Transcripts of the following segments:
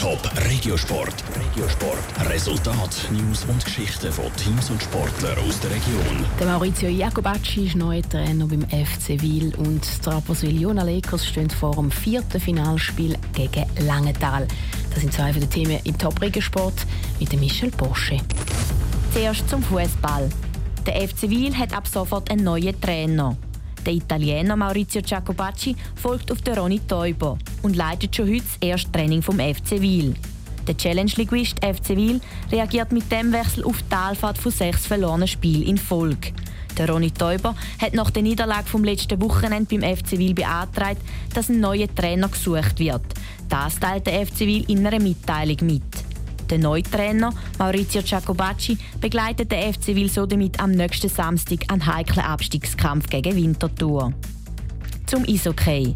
Top Regiosport. Regiosport. Resultat, News und Geschichten von Teams und Sportlern aus der Region. Der Maurizio Jacobacci ist neuer Trainer beim FC Wil und die Rapperswil-Jona Lakers stehen vor dem vierten Finalspiel gegen Langenthal. Das sind zwei von den Themen im Top Regiosport mit Michel Porsche. Zuerst zum Fußball. Der FC Wil hat ab sofort einen neuen Trainer. Der Italiener Maurizio Giacobacci folgt auf den Ronny Teuber und leitet schon heute das erste Training vom FC Wil. Der Challenge-Linguist FC Wil reagiert mit dem Wechsel auf die Talfahrt von sechs verlorenen Spielen in Folge. Der Ronny Teuber hat nach der Niederlage vom letzten Wochenende beim FC Wil beantragt, dass ein neuer Trainer gesucht wird. Das teilt der FC Wil in einer Mitteilung mit. Der neue Trainer Maurizio Giacobacci begleitet den FC Wil so damit am nächsten Samstag einen heiklen Abstiegskampf gegen Winterthur. Zum Eishockey.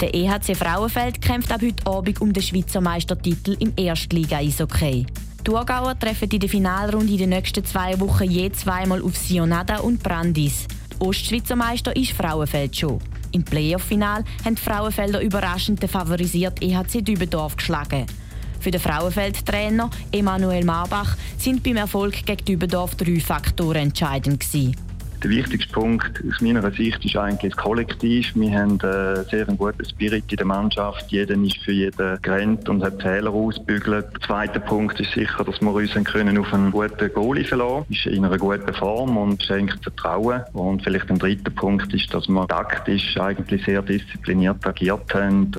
Der EHC Frauenfeld kämpft ab heute Abend um den Schweizer Meistertitel im Erstliga-Eishockey. Die Thurgauer treffen in der Finalrunde in den nächsten zwei Wochen je zweimal auf Sionada und Brandis. Der Ostschweizer Meister ist Frauenfeld schon. Im Playoff-Final haben die Frauenfelder überraschend den favorisierten EHC Dübendorf geschlagen. Für den Frauenfeldtrainer Emanuel Marbach sind beim Erfolg gegen Dübendorf drei Faktoren entscheidend gewesen. Der wichtigste Punkt aus meiner Sicht ist eigentlich das Kollektiv. Wir haben äh, sehr einen guten Spirit in der Mannschaft. Jeder ist für jeden gerannt und hat Fehler ausbügelt. Der zweite Punkt ist sicher, dass wir uns können auf einen guten Goalie verlassen Ist in einer guten Form und schenkt Vertrauen. Und vielleicht ein dritter Punkt ist, dass wir taktisch eigentlich sehr diszipliniert agiert haben.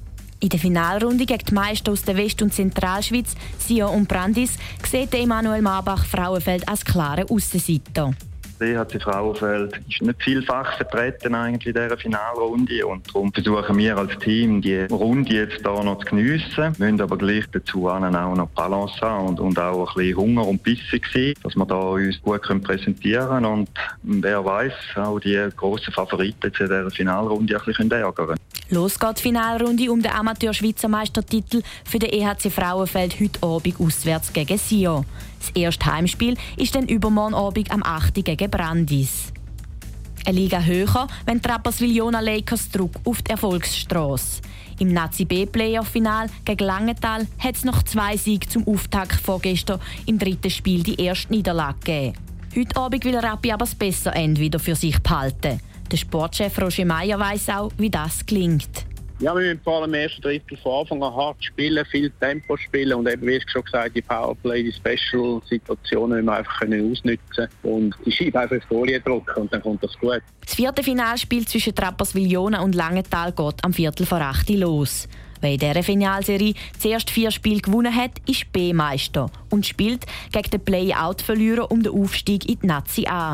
In der Finalrunde gegen die Meister aus der West- und Zentralschweiz, Sion und Brandis, sieht Emanuel Marbach Frauenfeld als klare Aussenseiter. EHC Frauenfeld ist nicht vielfach vertreten eigentlich in dieser Finalrunde und darum versuchen wir als Team die Runde jetzt hier noch zu geniessen. Wir müssen aber gleich dazu auch noch Balance haben und, und auch ein bisschen Hunger und Bissen sein, dass wir da uns gut präsentieren können und wer weiß auch die grossen Favoriten in dieser Finalrunde ein bisschen ärgern können. Los geht die Finalrunde um den Amateur-Schweizer Meistertitel für den EHC Frauenfeld heute Abend auswärts gegen Sion. Das erste Heimspiel ist dann übermorgen Abend am 8. gegen Brandis. Eine Liga höher, wenn die Rapperswil-Jona Lakers Druck auf die Erfolgsstrasse. Im Nazi B Playoff-Final gegen Langenthal hat es noch zwei Siege zum Auftakt vorgestern im dritten Spiel die erste Niederlage gegeben. Heute Abend will Rappi aber das bessere Ende wieder für sich behalten. Der Sportchef Roger Meyer weiß auch, wie das klingt. Ja, wir müssen vor allem im ersten Drittel von Anfang an hart spielen, viel Tempo spielen und eben, wie ich schon gesagt die Powerplay, die Special-Situationen müssen wir einfach können ausnutzen und die Scheibe einfach in Folie drücken und dann kommt das gut. Das vierte Finalspiel zwischen Trapperswil-Jona und Langenthal geht am Viertel vor 8 los. Wer in dieser Finalserie zuerst vier Spiele gewonnen hat, ist B-Meister und spielt gegen den Play-Out-Verlierer um den Aufstieg in die Nazi A.